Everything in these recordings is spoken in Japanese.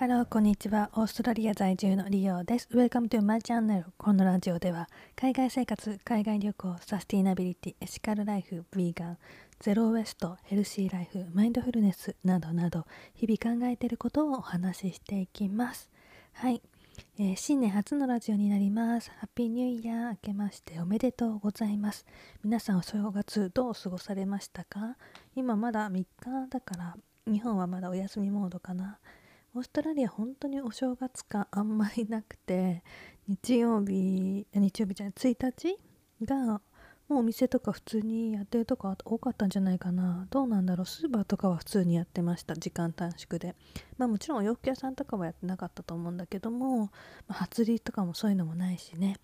Hello、こんにちは。オーストラリア在住のリオです。Welcome to my channel. このラジオでは、海外生活、海外旅行、サスティナビリティ、エシカルライフ、ヴィーガン、ゼロウェイスト、ヘルシーライフ、マインドフルネスなどなど、日々考えていることをお話ししていきます。はい。えー、新年初のラジオになります。ハッピーニューイヤー明けましておめでとうございます。皆さんお正月どう過ごされましたか？今まだ3日だから日本はまだお休みモードかな。オーストラリア本当にお正月感あんまりなくて 日曜日日曜日じゃない1日がもうお店とか普通にやってるとこ多かったんじゃないかな。どうなんだろう。スーパーとかは普通にやってました。時間短縮で。まあもちろんお洋服屋さんとかはやってなかったと思うんだけども、まあ、初売りとかもそういうのもないしね。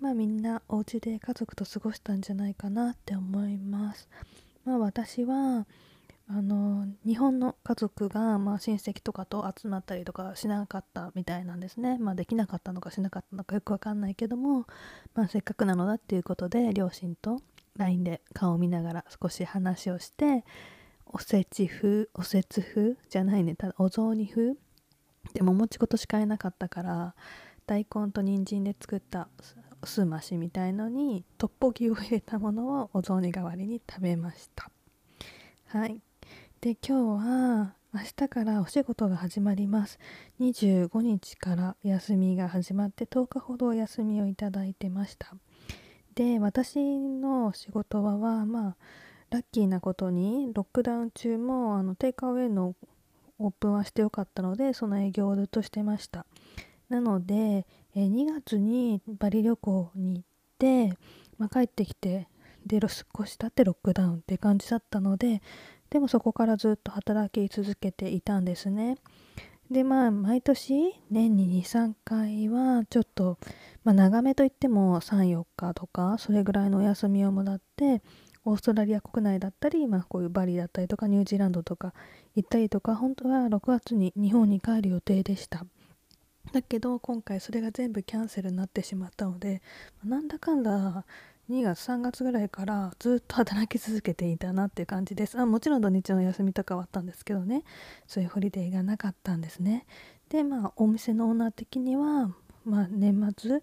まあみんなお家で家族と過ごしたんじゃないかなって思います。まあ私はあの日本の家族が、まあ、親戚とかと集まったりとかしなかったみたいなんですね、まあ、できなかったのかしなかったのかよくわかんないけども、まあ、せっかくなのだっていうことで両親と LINE で顔を見ながら少し話をしておせち風おせつ風じゃないねただお雑煮風でもお餅粉としかえなかったから大根と人参で作ったすましみたいのにトッポギを入れたものをお雑煮代わりに食べました。はい。で今日は明日からお仕事が始まります。25日から休みが始まって10日ほどお休みをいただいてました。で私の仕事場はまあラッキーなことにロックダウン中もあのテイクアウェイのオープンはしてよかったのでその営業をずっとしてました。なのでえ2月にバリ旅行に行って、まあ、帰ってきてで少し経ってロックダウンって感じだったのででもそこからずっと働き続けていたんですね。でまあ毎年年に23回はちょっと、まあ、長めといっても34日とかそれぐらいのお休みをもらってオーストラリア国内だったり、まあ、こういうバリだったりとかニュージーランドとか行ったりとか本当は6月に日本に帰る予定でしただけど今回それが全部キャンセルになってしまったのでなんだかんだ2月3月ぐらいからずっと働き続けていたなっていう感じです。あもちろん土日の休みとかはあったんですけどね。そういうホリデーがなかったんですね。でまあお店のオーナー的にはまあ、年末、ま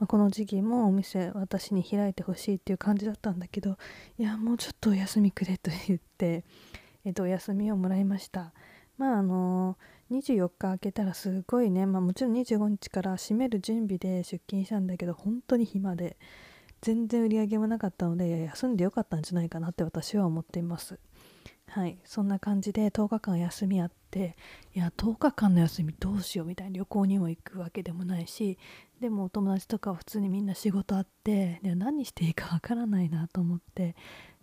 あ、この時期もお店私に開いてほしいっていう感じだったんだけどいやもうちょっとお休みくれと言って、えっと、お休みをもらいました。まああの24日明けたらすごいね、まあ、もちろん25日から閉める準備で出勤したんだけど本当に暇で。全然売り上げもなかったので休んでよかったんじゃないかなって私は思っています。はい。そんな感じで10日間休みあっていや10日間の休みどうしようみたいな旅行にも行くわけでもないしでもお友達とかは普通にみんな仕事あってで何していいかわからないなと思って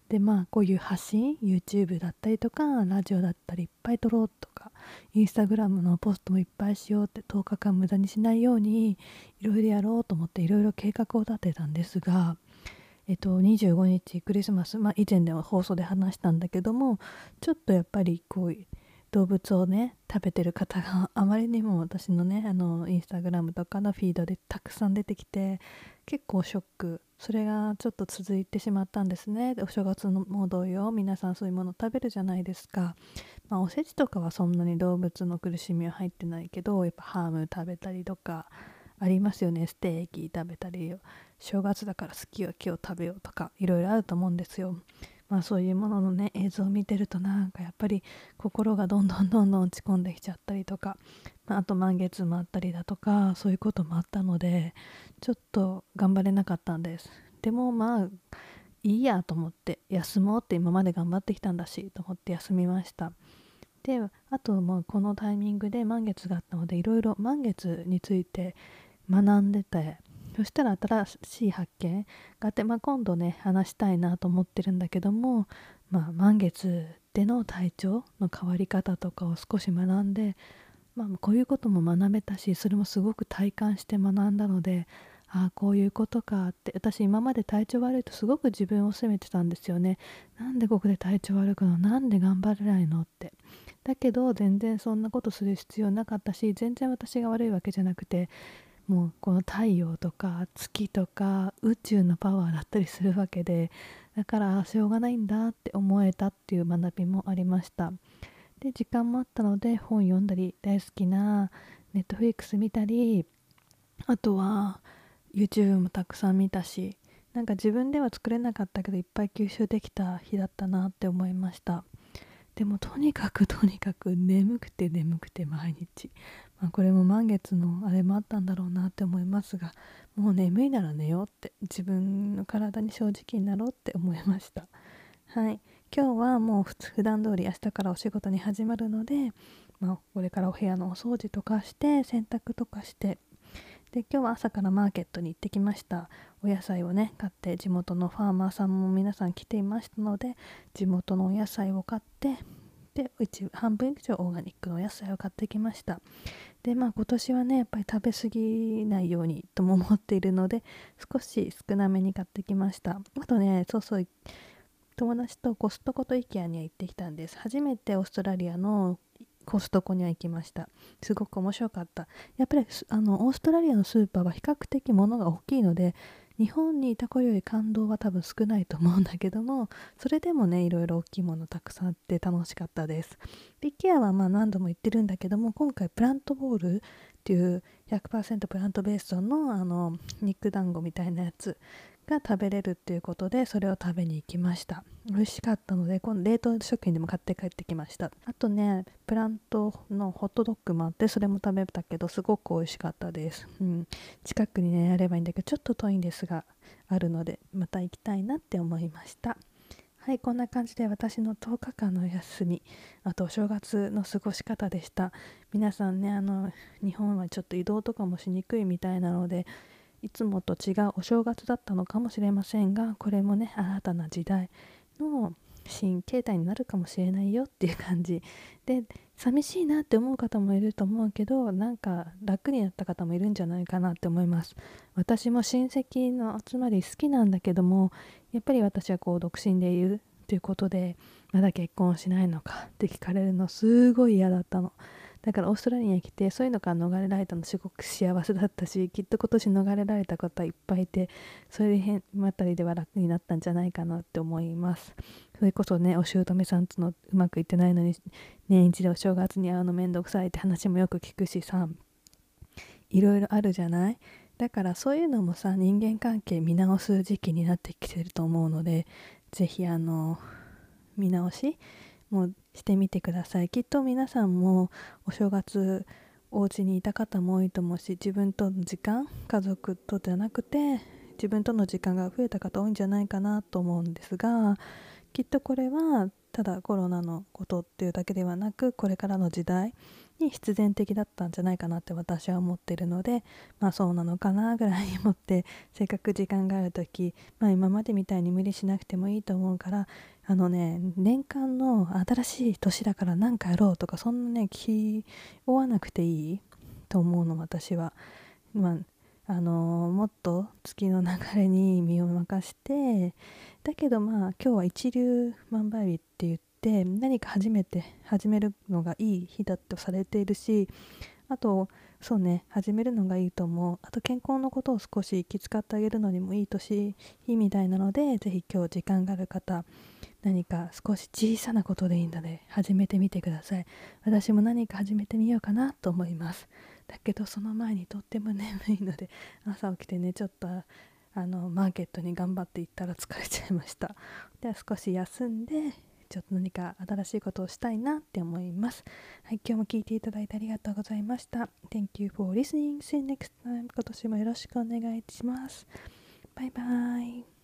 でまあこういう発信 YouTube だったりとかラジオだったりいっぱい撮ろうとかインスタグラムのポストもいっぱいしようって10日間無駄にしないようにいろいろやろうと思っていろいろ計画を立てたんですがえっと25日クリスマスまあ以前では放送で話したんだけどもちょっとやっぱりこう動物をね食べてる方が あまりにも私のねあのインスタグラムとかのフィードでたくさん出てきて結構ショック。それがちょっと続いてしまったんですね。お正月のも同様皆さんそういうもの食べるじゃないですか、まあ、おせちとかはそんなに動物の苦しみは入ってないけどやっぱハム食べたりとかありますよね。ステーキ食べたり正月だから好きは今日食べようとかいろいろあると思うんですよ。まあそういうもののね映像を見てるとなんかやっぱり心がどんどんどんどん落ち込んできちゃったりとか、まあ、あと満月もあったりだとかそういうこともあったのでちょっと頑張れなかったんです。でもまあいいやと思って休もうって今まで頑張ってきたんだしと思って休みました。であともうこのタイミングで満月があったのでいろいろ満月について学んでてそしたら新しい発見があって、まあ、今度ね話したいなと思ってるんだけども、まあ、満月での体調の変わり方とかを少し学んで、まあ、こういうことも学べたしそれもすごく体感して学んだのでああこういうことかって私今まで体調悪いとすごく自分を責めてたんですよね。なんでここで体調悪くの？なんで頑張れないの？って。だけど全然そんなことする必要なかったし全然私が悪いわけじゃなくてもうこの太陽とか月とか宇宙のパワーだったりするわけでだからしょうがないんだって思えたっていう学びもありました。で時間もあったので本読んだり大好きなネットフリックス見たりあとは YouTube もたくさん見たしなんか自分では作れなかったけどいっぱい吸収できた日だったなって思いました。でもとにかくとにかく眠くて眠くて毎日、まあ、これも満月のあれもあったんだろうなって思いますがもう眠いなら寝ようって自分の体に正直になろうって思いました。はい。今日はもう普段通り明日からお仕事に始まるので、まあ、これからお部屋のお掃除とかして洗濯とかしてで今日は朝からマーケットに行ってきました。お野菜をね買って地元のファーマーさんも皆さん来ていましたので地元のお野菜を買ってでうち半分以上オーガニックのお野菜を買ってきました。でまあ今年はねやっぱり食べ過ぎないようにとも思っているので少し少なめに買ってきました。あとねそうそう友達とコストコと IKEA には行ってきたんです。初めてオーストラリアのコストコには行きました。すごく面白かった。やっぱりあのオーストラリアのスーパーは比較的物が大きいので日本にいた頃より感動は多分少ないと思うんだけどもそれでもねいろいろ大きいものたくさんあって楽しかったです。IKEA はま何度も言ってるんだけども今回プラントボールっていう100%プラントベースのあの肉団子みたいなやつが食べれるっていうことでそれを食べに行きました。美味しかったので今度冷凍食品でも買って帰ってきました。あとねプラントのホットドッグもあってそれも食べたけどすごく美味しかったです、うん、近くにねやればいいんだけどちょっと遠いんですがあるのでまた行きたいなって思いました。はいこんな感じで私の10日間の休みあとお正月の過ごし方でした。皆さんねあの日本はちょっと移動とかもしにくいみたいなのでいつもと違うお正月だったのかもしれませんがこれもね新たな時代の新形態になるかもしれないよっていう感じ。で寂しいなって思う方もいると思うけどなんか楽になった方もいるんじゃないかなって思います。私も親戚の集まり好きなんだけどもやっぱり私はこう独身でいるということでまだ結婚しないのかって聞かれるのすごい嫌だったの。だからオーストラリアに来てそういうのから逃れられたのすごく幸せだったしきっと今年逃れられた方いっぱいいてそれであたりでは楽になったんじゃないかなって思います。それこそねお姑さんとのうまくいってないのに年一でお正月に会うのめんどくさいって話もよく聞くしさ。いろいろあるじゃない？だからそういうのもさ人間関係見直す時期になってきてると思うので是非あの見直し？もしてみてください。きっと皆さんもお正月お家にいた方も多いと思うし自分との時間家族とじゃなくて自分との時間が増えた方多いんじゃないかなと思うんですがきっとこれはただコロナのことっていうだけではなくこれからの時代に必然的だったんじゃないかなって私は思ってるのでまあそうなのかなぐらいに思って せっかく時間がある時、まあ、今までみたいに無理しなくてもいいと思うからあのね年間の新しい年だから何かやろうとかそんなね気負わなくていいと思うの私は。まああのもっと月の流れに身を任してだけどまあ今日は一粒万倍日って言って何か初めて始めるのがいい日だとされているしあとそうね始めるのがいいと思う。あと健康のことを少し気遣ってあげるのにもいい年日みたいなので是非今日時間がある方何か少し小さなことでいいので始めてみてください。私も何か始めてみようかなと思います。だけどその前にとっても眠いので朝起きてねちょっとあのマーケットに頑張って行ったら疲れちゃいました。では少し休んでちょっと何か新しいことをしたいなって思います。はい今日も聞いていただいてありがとうございました。Thank you for listening. See you next time. 今年もよろしくお願いします。バイバイ。